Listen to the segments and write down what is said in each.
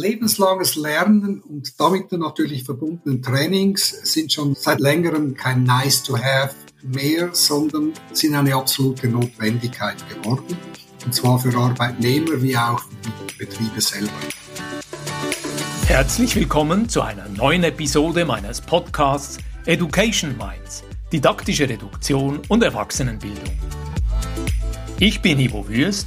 Lebenslanges Lernen und damit natürlich verbundenen Trainings sind schon seit längerem kein Nice to Have mehr, sondern sind eine absolute Notwendigkeit geworden. Und zwar für Arbeitnehmer wie auch für die Betriebe selber. Herzlich willkommen zu einer neuen Episode meines Podcasts Education Minds, didaktische Reduktion und Erwachsenenbildung. Ich bin Ivo Würst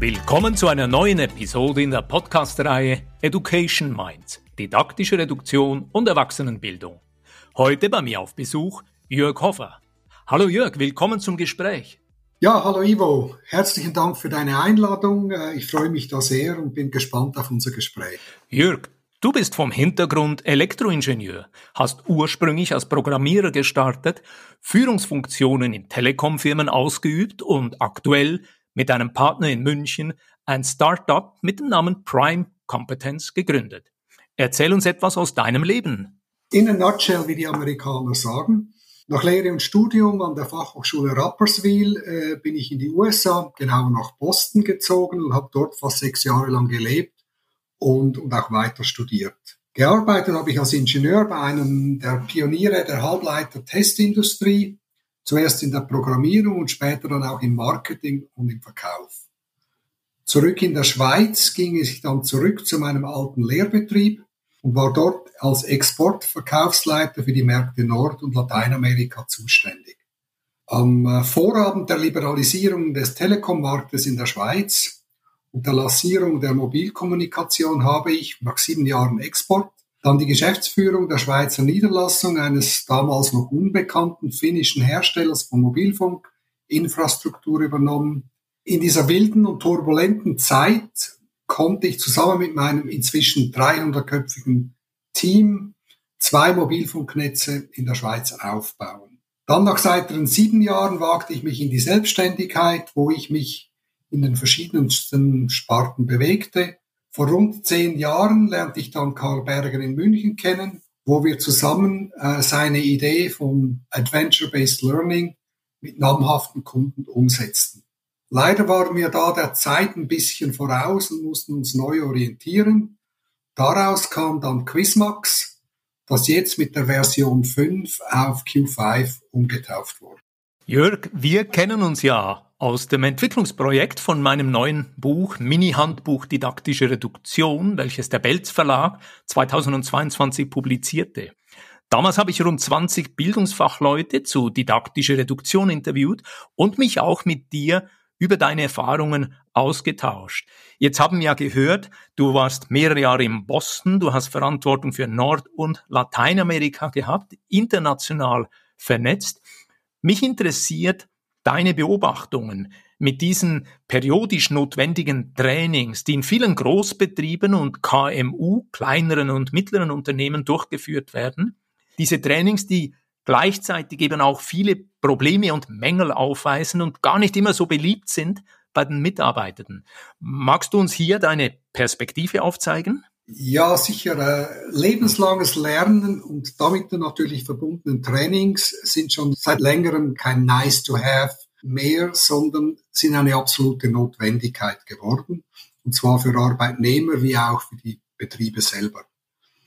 Willkommen zu einer neuen Episode in der Podcast-Reihe Education Minds, didaktische Reduktion und Erwachsenenbildung. Heute bei mir auf Besuch Jörg Hoffer. Hallo Jörg, willkommen zum Gespräch. Ja, hallo Ivo. Herzlichen Dank für deine Einladung. Äh, ich freue mich da sehr und bin gespannt auf unser Gespräch. Jörg, du bist vom Hintergrund Elektroingenieur, hast ursprünglich als Programmierer gestartet, Führungsfunktionen in Telekomfirmen ausgeübt und aktuell mit einem Partner in München ein Startup mit dem Namen Prime Competence gegründet. Erzähl uns etwas aus deinem Leben. In a nutshell, wie die Amerikaner sagen. Nach Lehre und Studium an der Fachhochschule Rapperswil äh, bin ich in die USA, genau nach Boston gezogen und habe dort fast sechs Jahre lang gelebt und, und auch weiter studiert. Gearbeitet habe ich als Ingenieur bei einem der Pioniere der Halbleiter-Testindustrie Zuerst in der Programmierung und später dann auch im Marketing und im Verkauf. Zurück in der Schweiz ging ich dann zurück zu meinem alten Lehrbetrieb und war dort als Exportverkaufsleiter für die Märkte Nord- und Lateinamerika zuständig. Am äh, Vorabend der Liberalisierung des Telekommarktes in der Schweiz und der Lancierung der Mobilkommunikation habe ich nach sieben Jahren Export dann die Geschäftsführung der Schweizer Niederlassung eines damals noch unbekannten finnischen Herstellers von Mobilfunkinfrastruktur übernommen. In dieser wilden und turbulenten Zeit konnte ich zusammen mit meinem inzwischen 300-köpfigen Team zwei Mobilfunknetze in der Schweiz aufbauen. Dann nach weiteren sieben Jahren wagte ich mich in die Selbstständigkeit, wo ich mich in den verschiedensten Sparten bewegte vor rund zehn Jahren lernte ich dann Karl Berger in München kennen, wo wir zusammen äh, seine Idee von Adventure-Based Learning mit namhaften Kunden umsetzten. Leider waren wir da der Zeit ein bisschen voraus und mussten uns neu orientieren. Daraus kam dann Quizmax, das jetzt mit der Version 5 auf Q5 umgetauft wurde. Jörg, wir kennen uns ja aus dem Entwicklungsprojekt von meinem neuen Buch Mini-Handbuch Didaktische Reduktion, welches der Belz Verlag 2022 publizierte. Damals habe ich rund 20 Bildungsfachleute zu didaktischer Reduktion interviewt und mich auch mit dir über deine Erfahrungen ausgetauscht. Jetzt haben wir ja gehört, du warst mehrere Jahre in Boston, du hast Verantwortung für Nord- und Lateinamerika gehabt, international vernetzt. Mich interessiert, deine Beobachtungen mit diesen periodisch notwendigen Trainings, die in vielen Großbetrieben und KMU, kleineren und mittleren Unternehmen durchgeführt werden. Diese Trainings, die gleichzeitig eben auch viele Probleme und Mängel aufweisen und gar nicht immer so beliebt sind bei den Mitarbeitenden. Magst du uns hier deine Perspektive aufzeigen? Ja, sicher. Äh, lebenslanges Lernen und damit natürlich verbundenen Trainings sind schon seit längerem kein Nice to Have mehr, sondern sind eine absolute Notwendigkeit geworden. Und zwar für Arbeitnehmer wie auch für die Betriebe selber.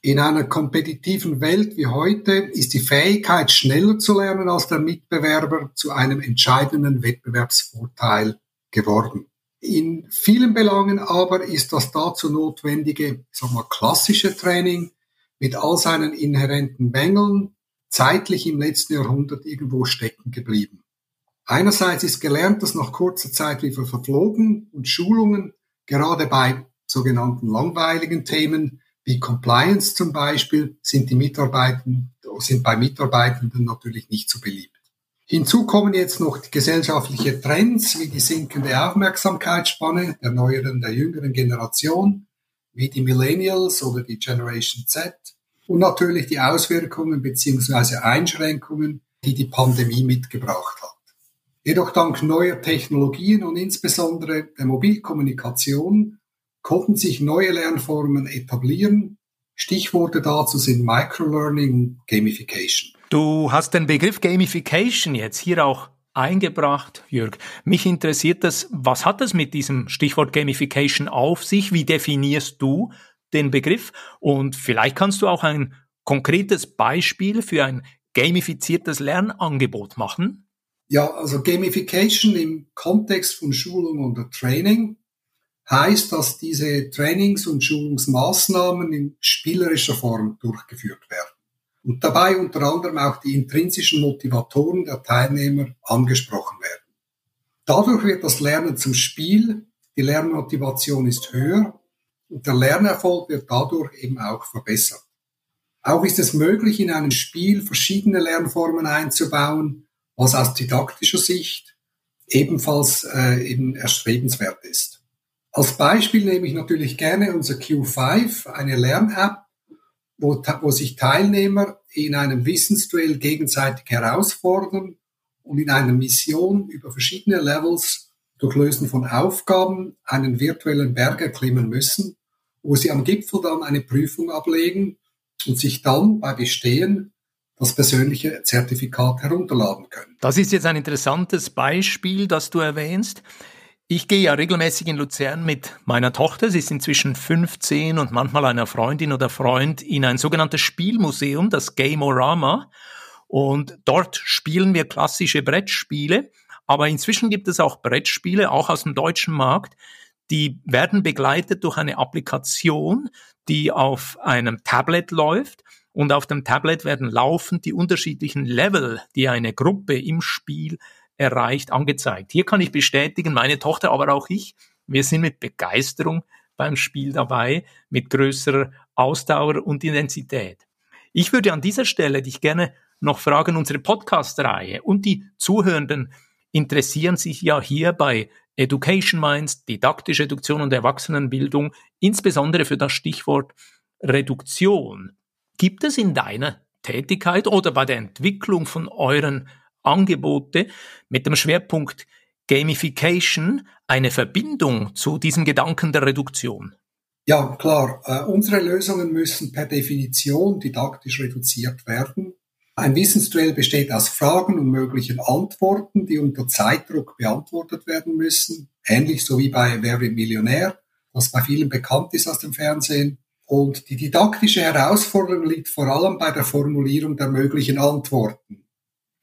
In einer kompetitiven Welt wie heute ist die Fähigkeit, schneller zu lernen als der Mitbewerber zu einem entscheidenden Wettbewerbsvorteil geworden. In vielen Belangen aber ist das dazu notwendige, sag mal, klassische Training mit all seinen inhärenten Mängeln zeitlich im letzten Jahrhundert irgendwo stecken geblieben. Einerseits ist Gelerntes nach kurzer Zeit wieder verflogen und Schulungen, gerade bei sogenannten langweiligen Themen wie Compliance zum Beispiel, sind die Mitarbeitenden, sind bei Mitarbeitenden natürlich nicht so beliebt. Hinzu kommen jetzt noch gesellschaftliche Trends wie die sinkende Aufmerksamkeitsspanne der neueren, der jüngeren Generation, wie die Millennials oder die Generation Z und natürlich die Auswirkungen bzw. Einschränkungen, die die Pandemie mitgebracht hat. Jedoch dank neuer Technologien und insbesondere der Mobilkommunikation konnten sich neue Lernformen etablieren. Stichworte dazu sind Microlearning und Gamification. Du hast den Begriff Gamification jetzt hier auch eingebracht, Jörg. Mich interessiert das, was hat es mit diesem Stichwort Gamification auf sich? Wie definierst du den Begriff? Und vielleicht kannst du auch ein konkretes Beispiel für ein gamifiziertes Lernangebot machen? Ja, also Gamification im Kontext von Schulung und Training heißt, dass diese Trainings- und Schulungsmaßnahmen in spielerischer Form durchgeführt werden und dabei unter anderem auch die intrinsischen Motivatoren der Teilnehmer angesprochen werden. Dadurch wird das Lernen zum Spiel, die Lernmotivation ist höher und der Lernerfolg wird dadurch eben auch verbessert. Auch ist es möglich, in einem Spiel verschiedene Lernformen einzubauen, was aus didaktischer Sicht ebenfalls äh, eben erstrebenswert ist. Als Beispiel nehme ich natürlich gerne unser Q5, eine Lern-App, wo, wo sich Teilnehmer in einem Wissensduell gegenseitig herausfordern und in einer Mission über verschiedene Levels durch Lösen von Aufgaben einen virtuellen Berg erklimmen müssen, wo sie am Gipfel dann eine Prüfung ablegen und sich dann bei Bestehen das persönliche Zertifikat herunterladen können. Das ist jetzt ein interessantes Beispiel, das du erwähnst. Ich gehe ja regelmäßig in Luzern mit meiner Tochter, sie ist inzwischen 15 und manchmal einer Freundin oder Freund in ein sogenanntes Spielmuseum, das Gameorama. Und dort spielen wir klassische Brettspiele, aber inzwischen gibt es auch Brettspiele, auch aus dem deutschen Markt, die werden begleitet durch eine Applikation, die auf einem Tablet läuft. Und auf dem Tablet werden laufend die unterschiedlichen Level, die eine Gruppe im Spiel erreicht, angezeigt. Hier kann ich bestätigen, meine Tochter, aber auch ich, wir sind mit Begeisterung beim Spiel dabei, mit größerer Ausdauer und Intensität. Ich würde an dieser Stelle dich gerne noch fragen, unsere Podcast-Reihe und die Zuhörenden interessieren sich ja hier bei Education Minds, didaktische Reduktion und Erwachsenenbildung, insbesondere für das Stichwort Reduktion. Gibt es in deiner Tätigkeit oder bei der Entwicklung von euren Angebote mit dem Schwerpunkt Gamification eine Verbindung zu diesem Gedanken der Reduktion? Ja, klar. Äh, unsere Lösungen müssen per Definition didaktisch reduziert werden. Ein Wissensduell besteht aus Fragen und möglichen Antworten, die unter Zeitdruck beantwortet werden müssen. Ähnlich so wie bei Wer wird Millionär, was bei vielen bekannt ist aus dem Fernsehen. Und die didaktische Herausforderung liegt vor allem bei der Formulierung der möglichen Antworten.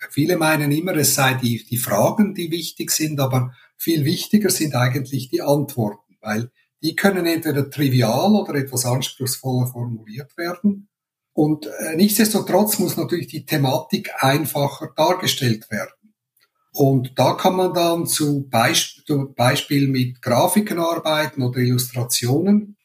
Viele meinen immer, es sei die, die Fragen, die wichtig sind, aber viel wichtiger sind eigentlich die Antworten, weil die können entweder trivial oder etwas anspruchsvoller formuliert werden. Und äh, nichtsdestotrotz muss natürlich die Thematik einfacher dargestellt werden. Und da kann man dann zu Beisp Beispiel mit Grafiken arbeiten oder Illustrationen.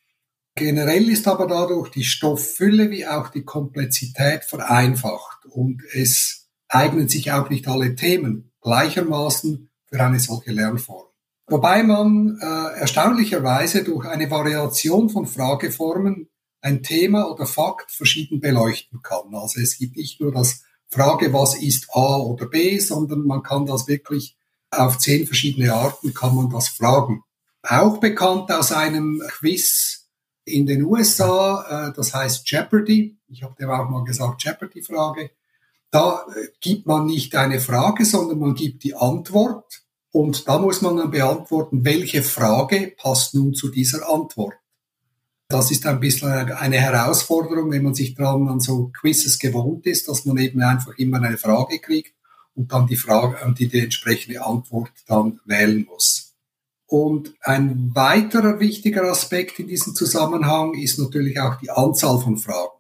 Generell ist aber dadurch die Stofffülle wie auch die Komplexität vereinfacht und es eignen sich auch nicht alle Themen gleichermaßen für eine solche Lernform. Wobei man äh, erstaunlicherweise durch eine Variation von Frageformen ein Thema oder Fakt verschieden beleuchten kann. Also es gibt nicht nur das Frage, was ist A oder B, sondern man kann das wirklich auf zehn verschiedene Arten kann man das fragen. Auch bekannt aus einem Quiz in den USA, äh, das heißt Jeopardy. Ich habe dem auch mal gesagt Jeopardy-Frage. Da gibt man nicht eine Frage, sondern man gibt die Antwort. Und da muss man dann beantworten, welche Frage passt nun zu dieser Antwort. Das ist ein bisschen eine Herausforderung, wenn man sich dran an so Quizzes gewohnt ist, dass man eben einfach immer eine Frage kriegt und dann die Frage, äh, die, die entsprechende Antwort dann wählen muss. Und ein weiterer wichtiger Aspekt in diesem Zusammenhang ist natürlich auch die Anzahl von Fragen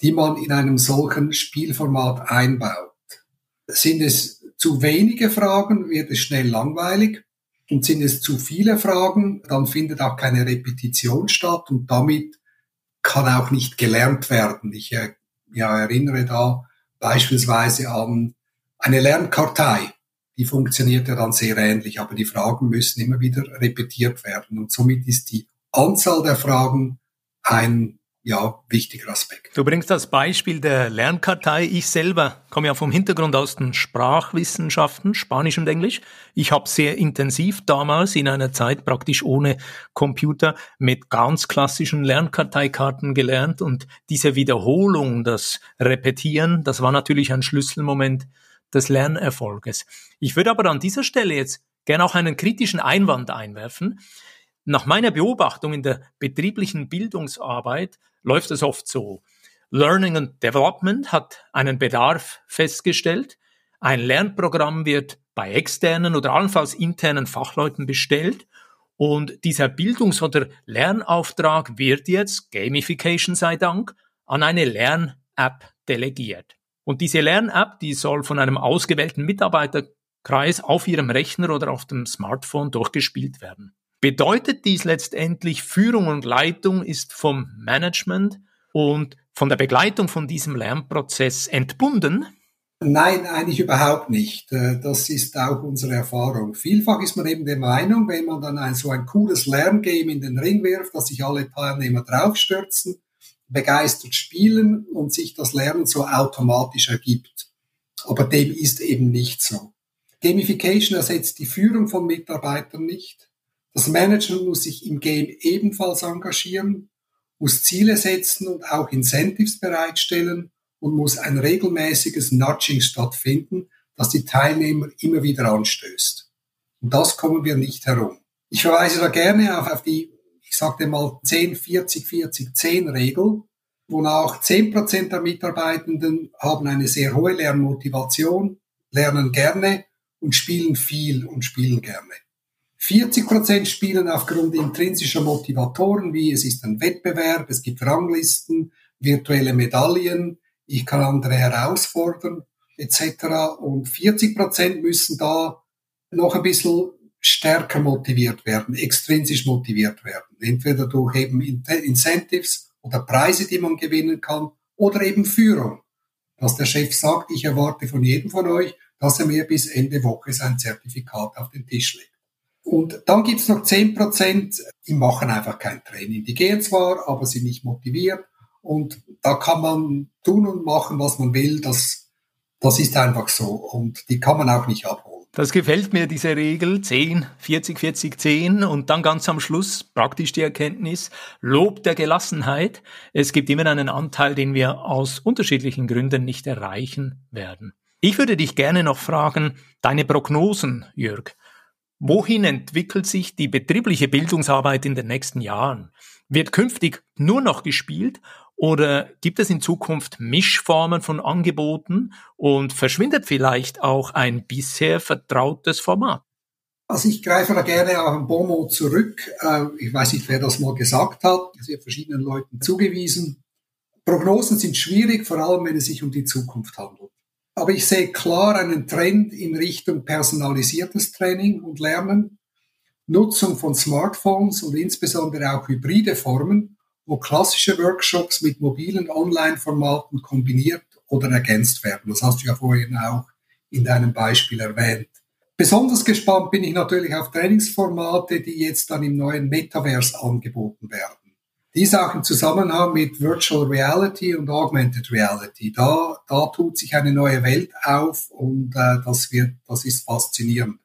die man in einem solchen Spielformat einbaut. Sind es zu wenige Fragen, wird es schnell langweilig. Und sind es zu viele Fragen, dann findet auch keine Repetition statt und damit kann auch nicht gelernt werden. Ich äh, ja, erinnere da beispielsweise an eine Lernkartei. Die funktioniert ja dann sehr ähnlich, aber die Fragen müssen immer wieder repetiert werden. Und somit ist die Anzahl der Fragen ein ja, wichtiger Aspekt. Du bringst das Beispiel der Lernkartei. Ich selber komme ja vom Hintergrund aus den Sprachwissenschaften, Spanisch und Englisch. Ich habe sehr intensiv damals in einer Zeit praktisch ohne Computer mit ganz klassischen Lernkarteikarten gelernt und diese Wiederholung, das Repetieren, das war natürlich ein Schlüsselmoment des Lernerfolges. Ich würde aber an dieser Stelle jetzt gerne auch einen kritischen Einwand einwerfen. Nach meiner Beobachtung in der betrieblichen Bildungsarbeit läuft es oft so. Learning and Development hat einen Bedarf festgestellt. Ein Lernprogramm wird bei externen oder allenfalls internen Fachleuten bestellt und dieser Bildungs- oder Lernauftrag wird jetzt, Gamification sei Dank, an eine Lern-App delegiert. Und diese Lern-App, die soll von einem ausgewählten Mitarbeiterkreis auf ihrem Rechner oder auf dem Smartphone durchgespielt werden. Bedeutet dies letztendlich, Führung und Leitung ist vom Management und von der Begleitung von diesem Lernprozess entbunden? Nein, eigentlich überhaupt nicht. Äh, das ist auch unsere Erfahrung. Vielfach ist man eben der Meinung, wenn man dann ein, so ein cooles Lerngame in den Ring wirft, dass sich alle Teilnehmer draufstürzen, begeistert spielen und sich das Lernen so automatisch ergibt. Aber dem ist eben nicht so. Gamification ersetzt die Führung von Mitarbeitern nicht. Das Management muss sich im Game ebenfalls engagieren, muss Ziele setzen und auch Incentives bereitstellen und muss ein regelmäßiges Nudging stattfinden, das die Teilnehmer immer wieder anstößt. Und das kommen wir nicht herum. Ich verweise da gerne auch auf die, ich sagte mal 10, 40, 40, 10 Regel, wonach 10% der Mitarbeitenden haben eine sehr hohe Lernmotivation, lernen gerne und spielen viel und spielen gerne. 40 Prozent spielen aufgrund intrinsischer Motivatoren, wie es ist ein Wettbewerb, es gibt Ranglisten, virtuelle Medaillen, ich kann andere herausfordern, etc. Und 40 Prozent müssen da noch ein bisschen stärker motiviert werden, extrinsisch motiviert werden. Entweder durch eben Incentives oder Preise, die man gewinnen kann, oder eben Führung. Dass der Chef sagt, ich erwarte von jedem von euch, dass er mir bis Ende Woche sein Zertifikat auf den Tisch legt. Und dann gibt's noch zehn Prozent, die machen einfach kein Training. Die gehen zwar, aber sind nicht motiviert. Und da kann man tun und machen, was man will. Das, das ist einfach so. Und die kann man auch nicht abholen. Das gefällt mir, diese Regel 10, 40, 40, 10 und dann ganz am Schluss praktisch die Erkenntnis, Lob der Gelassenheit. Es gibt immer einen Anteil, den wir aus unterschiedlichen Gründen nicht erreichen werden. Ich würde dich gerne noch fragen, deine Prognosen, Jörg. Wohin entwickelt sich die betriebliche Bildungsarbeit in den nächsten Jahren? Wird künftig nur noch gespielt oder gibt es in Zukunft Mischformen von Angeboten und verschwindet vielleicht auch ein bisher vertrautes Format? Also ich greife da gerne auf ein Bonmot zurück. Äh, ich weiß nicht, wer das mal gesagt hat. Es wird verschiedenen Leuten zugewiesen. Prognosen sind schwierig, vor allem wenn es sich um die Zukunft handelt. Aber ich sehe klar einen Trend in Richtung personalisiertes Training und Lernen, Nutzung von Smartphones und insbesondere auch hybride Formen, wo klassische Workshops mit mobilen Online-Formaten kombiniert oder ergänzt werden. Das hast du ja vorhin auch in deinem Beispiel erwähnt. Besonders gespannt bin ich natürlich auf Trainingsformate, die jetzt dann im neuen Metaverse angeboten werden. Dies auch im Zusammenhang mit Virtual Reality und Augmented Reality. Da, da tut sich eine neue Welt auf und äh, das, wird, das ist faszinierend.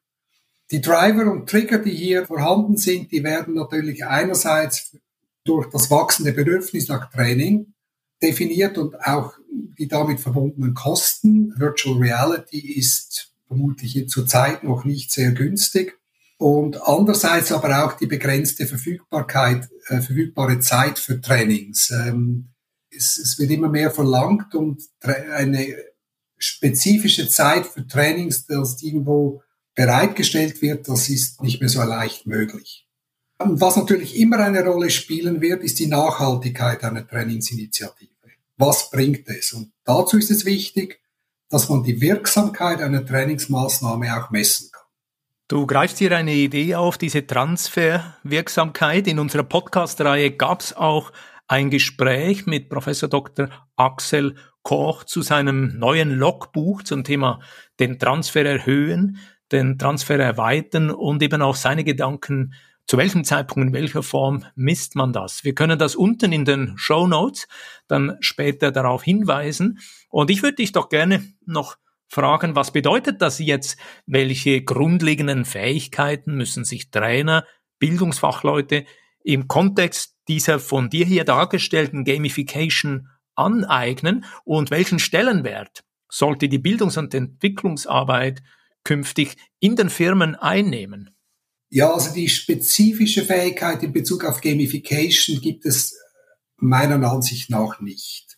Die Driver und Trigger, die hier vorhanden sind, die werden natürlich einerseits durch das wachsende Bedürfnis nach Training definiert und auch die damit verbundenen Kosten. Virtual Reality ist vermutlich zurzeit noch nicht sehr günstig und andererseits aber auch die begrenzte Verfügbarkeit, äh, verfügbare Zeit für Trainings. Ähm, es, es, wird immer mehr verlangt und eine spezifische Zeit für Trainings, das irgendwo bereitgestellt wird, das ist nicht mehr so leicht möglich. Und was natürlich immer eine Rolle spielen wird, ist die Nachhaltigkeit einer Trainingsinitiative. Was bringt es? Und dazu ist es wichtig, dass man die Wirksamkeit einer Trainingsmaßnahme auch messen. Du greifst hier eine Idee auf, diese Transferwirksamkeit. In unserer Podcast-Reihe gab es auch ein Gespräch mit Professor Dr. Axel Koch zu seinem neuen Logbuch zum Thema den Transfer erhöhen, den Transfer erweitern und eben auch seine Gedanken zu welchem Zeitpunkt, in welcher Form misst man das? Wir können das unten in den Show Notes dann später darauf hinweisen. Und ich würde dich doch gerne noch fragen, was bedeutet das jetzt? Welche grundlegenden Fähigkeiten müssen sich Trainer, Bildungsfachleute im Kontext dieser von dir hier dargestellten Gamification aneignen und welchen Stellenwert sollte die Bildungs- und Entwicklungsarbeit künftig in den Firmen einnehmen? Ja, also die spezifische Fähigkeit in Bezug auf Gamification gibt es meiner Ansicht nach nicht.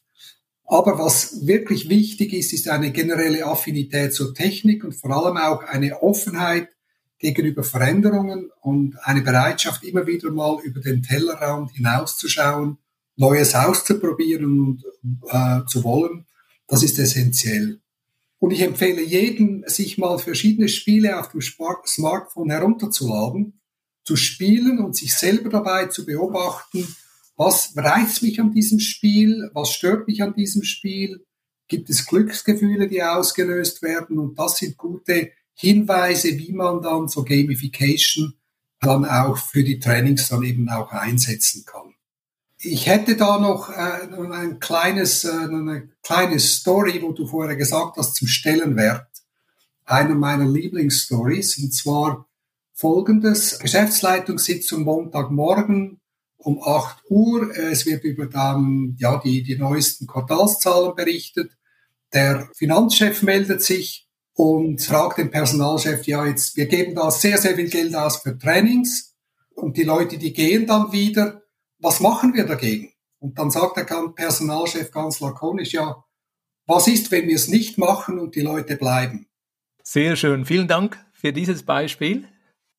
Aber was wirklich wichtig ist, ist eine generelle Affinität zur Technik und vor allem auch eine Offenheit gegenüber Veränderungen und eine Bereitschaft, immer wieder mal über den Tellerrand hinauszuschauen, Neues auszuprobieren und äh, zu wollen. Das ist essentiell. Und ich empfehle jedem, sich mal verschiedene Spiele auf dem Smartphone herunterzuladen, zu spielen und sich selber dabei zu beobachten, was reizt mich an diesem Spiel, was stört mich an diesem Spiel, gibt es Glücksgefühle, die ausgelöst werden und das sind gute Hinweise, wie man dann so Gamification dann auch für die Trainings dann eben auch einsetzen kann. Ich hätte da noch äh, ein kleines, äh, eine kleine Story, wo du vorher gesagt hast, zum Stellenwert. Eine meiner Lieblingsstories, und zwar folgendes. Geschäftsleitungssitzung Montagmorgen um 8 Uhr. Es wird über dann, ja, die, die neuesten Quartalszahlen berichtet. Der Finanzchef meldet sich und fragt den Personalchef, ja, jetzt, wir geben da sehr, sehr viel Geld aus für Trainings und die Leute, die gehen dann wieder was machen wir dagegen? Und dann sagt der Personalchef ganz lakonisch, ja, was ist, wenn wir es nicht machen und die Leute bleiben? Sehr schön. Vielen Dank für dieses Beispiel.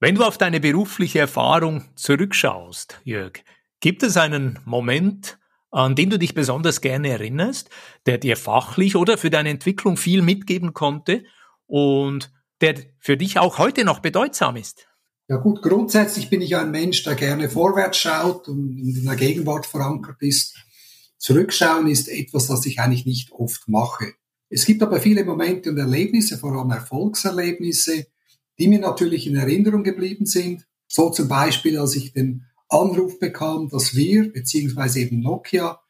Wenn du auf deine berufliche Erfahrung zurückschaust, Jörg, gibt es einen Moment, an den du dich besonders gerne erinnerst, der dir fachlich oder für deine Entwicklung viel mitgeben konnte und der für dich auch heute noch bedeutsam ist? Ja gut, grundsätzlich bin ich ein Mensch, der gerne vorwärts schaut und in der Gegenwart verankert ist. Zurückschauen ist etwas, das ich eigentlich nicht oft mache. Es gibt aber viele Momente und Erlebnisse, vor allem Erfolgserlebnisse, die mir natürlich in Erinnerung geblieben sind. So zum Beispiel, als ich den Anruf bekam, dass wir, beziehungsweise eben Nokia,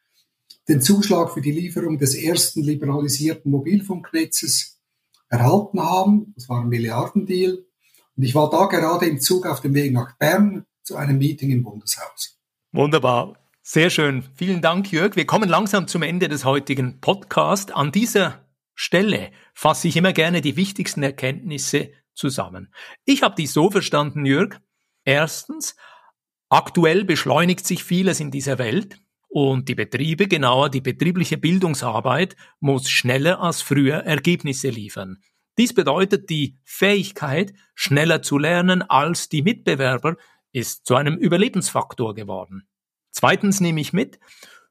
den Zuschlag für die Lieferung des ersten liberalisierten Mobilfunknetzes erhalten haben. Das war ein Milliardendeal. Und ich war da gerade im Zug auf dem Weg nach Bern zu einem Meeting im Bundeshaus. Wunderbar. Sehr schön. Vielen Dank, Jörg. Wir kommen langsam zum Ende des heutigen Podcasts. An dieser Stelle fasse ich immer gerne die wichtigsten Erkenntnisse zusammen. Ich habe dies so verstanden, Jörg. Erstens, aktuell beschleunigt sich vieles in dieser Welt und die Betriebe, genauer die betriebliche Bildungsarbeit, muss schneller als früher Ergebnisse liefern. Dies bedeutet, die Fähigkeit, schneller zu lernen als die Mitbewerber, ist zu einem Überlebensfaktor geworden. Zweitens nehme ich mit,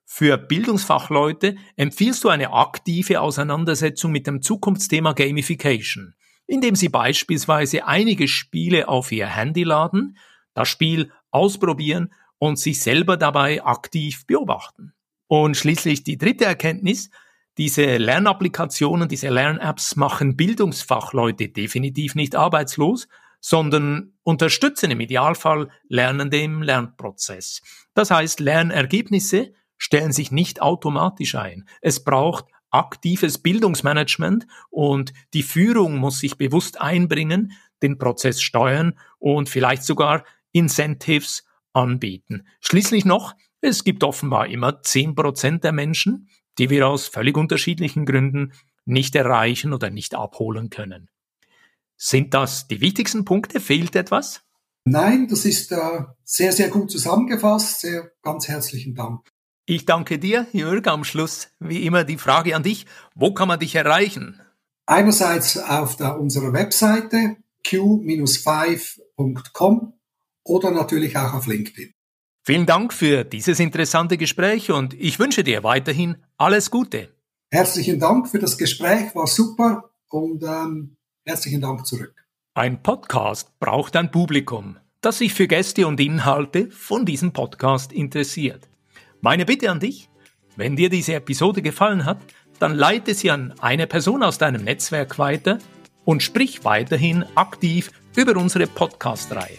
für Bildungsfachleute empfiehlst du eine aktive Auseinandersetzung mit dem Zukunftsthema Gamification, indem sie beispielsweise einige Spiele auf ihr Handy laden, das Spiel ausprobieren und sich selber dabei aktiv beobachten. Und schließlich die dritte Erkenntnis, diese Lernapplikationen, diese Lernapps machen Bildungsfachleute definitiv nicht arbeitslos, sondern unterstützen im Idealfall Lernende im Lernprozess. Das heißt, Lernergebnisse stellen sich nicht automatisch ein. Es braucht aktives Bildungsmanagement und die Führung muss sich bewusst einbringen, den Prozess steuern und vielleicht sogar Incentives anbieten. Schließlich noch, es gibt offenbar immer zehn Prozent der Menschen, die wir aus völlig unterschiedlichen Gründen nicht erreichen oder nicht abholen können. Sind das die wichtigsten Punkte? Fehlt etwas? Nein, das ist äh, sehr, sehr gut zusammengefasst. Sehr ganz herzlichen Dank. Ich danke dir, Jörg. Am Schluss wie immer die Frage an dich. Wo kann man dich erreichen? Einerseits auf der, unserer Webseite q-5.com oder natürlich auch auf LinkedIn. Vielen Dank für dieses interessante Gespräch und ich wünsche dir weiterhin alles Gute. Herzlichen Dank für das Gespräch, war super und ähm, herzlichen Dank zurück. Ein Podcast braucht ein Publikum, das sich für Gäste und Inhalte von diesem Podcast interessiert. Meine Bitte an dich, wenn dir diese Episode gefallen hat, dann leite sie an eine Person aus deinem Netzwerk weiter und sprich weiterhin aktiv über unsere Podcast-Reihe.